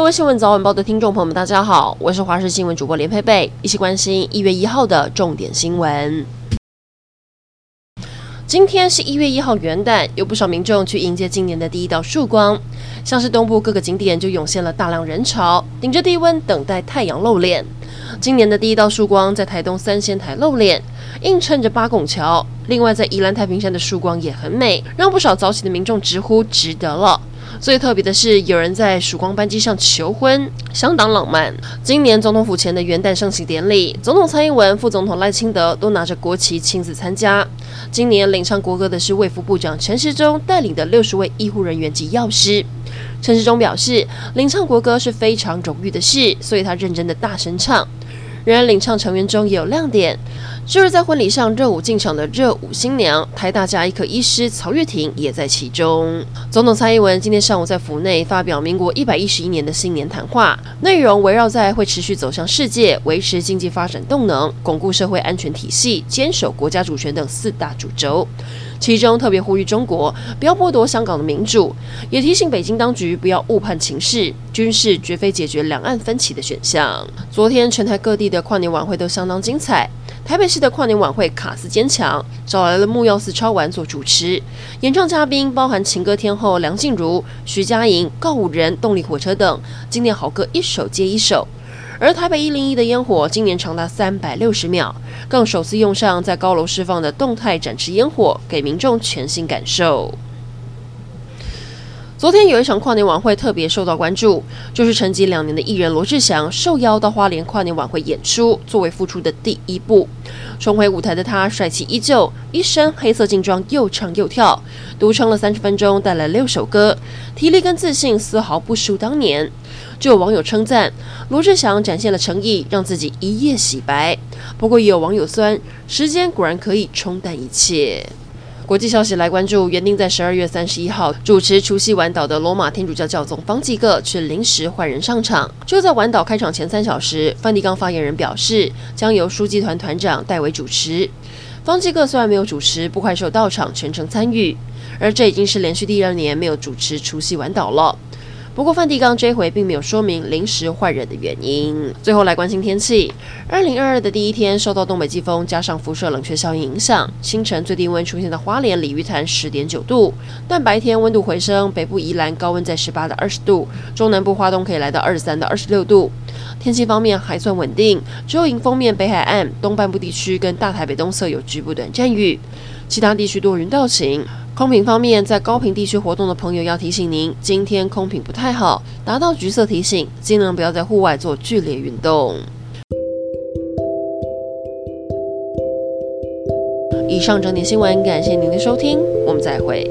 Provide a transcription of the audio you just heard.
各位新闻早晚报的听众朋友们，大家好，我是华视新闻主播连佩佩，一起关心一月一号的重点新闻。今天是一月一号元旦，有不少民众去迎接今年的第一道曙光，像是东部各个景点就涌现了大量人潮，顶着低温等待太阳露脸。今年的第一道曙光在台东三仙台露脸，映衬着八拱桥。另外，在宜兰太平山的曙光也很美，让不少早起的民众直呼值得了。最特别的是，有人在曙光班机上求婚，相当浪漫。今年总统府前的元旦升旗典礼，总统蔡英文、副总统赖清德都拿着国旗亲自参加。今年领唱国歌的是卫福部长陈时中带领的六十位医护人员及药师。陈时中表示，领唱国歌是非常荣誉的事，所以他认真的大声唱。然而，领唱成员中也有亮点，就是在婚礼上热舞进场的热舞新娘，台大家医科医师曹月婷也在其中。总统蔡英文今天上午在府内发表民国一百一十一年的新年谈话，内容围绕在会持续走向世界、维持经济发展动能、巩固社会安全体系、坚守国家主权等四大主轴。其中特别呼吁中国不要剥夺香港的民主，也提醒北京当局不要误判情势，军事绝非解决两岸分歧的选项。昨天全台各地的跨年晚会都相当精彩，台北市的跨年晚会卡司坚强，找来了木曜四超玩做主持，演唱嘉宾包含情歌天后梁静茹、徐佳莹、告五人、动力火车等，经典好歌一首接一首。而台北一零一的烟火今年长达三百六十秒，更首次用上在高楼释放的动态展示烟火，给民众全新感受。昨天有一场跨年晚会特别受到关注，就是沉寂两年的艺人罗志祥受邀到花莲跨年晚会演出，作为复出的第一步。重回舞台的他帅气依旧，一身黑色劲装，又唱又跳，独唱了三十分钟，带来六首歌，体力跟自信丝毫不输当年。就有网友称赞罗志祥展现了诚意，让自己一夜洗白。不过也有网友酸，时间果然可以冲淡一切。国际消息来关注，原定在十二月三十一号主持除夕晚岛的罗马天主教教宗方济各却临时换人上场。就在晚岛开场前三小时，梵蒂冈发言人表示，将由书记团团长代为主持。方济各虽然没有主持，不快受到场全程参与，而这已经是连续第二年没有主持除夕晚岛了。不过，梵蒂冈这回并没有说明临时换人的原因。最后来关心天气，二零二二的第一天受到东北季风加上辐射冷却效应影响，清晨最低温出现在花莲鲤鱼潭十点九度，但白天温度回升，北部宜兰高温在十八到二十度，中南部花东可以来到二十三到二十六度。天气方面还算稳定，只有迎风面北海岸东半部地区跟大台北东侧有局部短暂雨，其他地区多云到晴。空品方面，在高频地区活动的朋友要提醒您，今天空品不太好，达到橘色提醒，尽量不要在户外做剧烈运动。以上整点新闻，感谢您的收听，我们再会。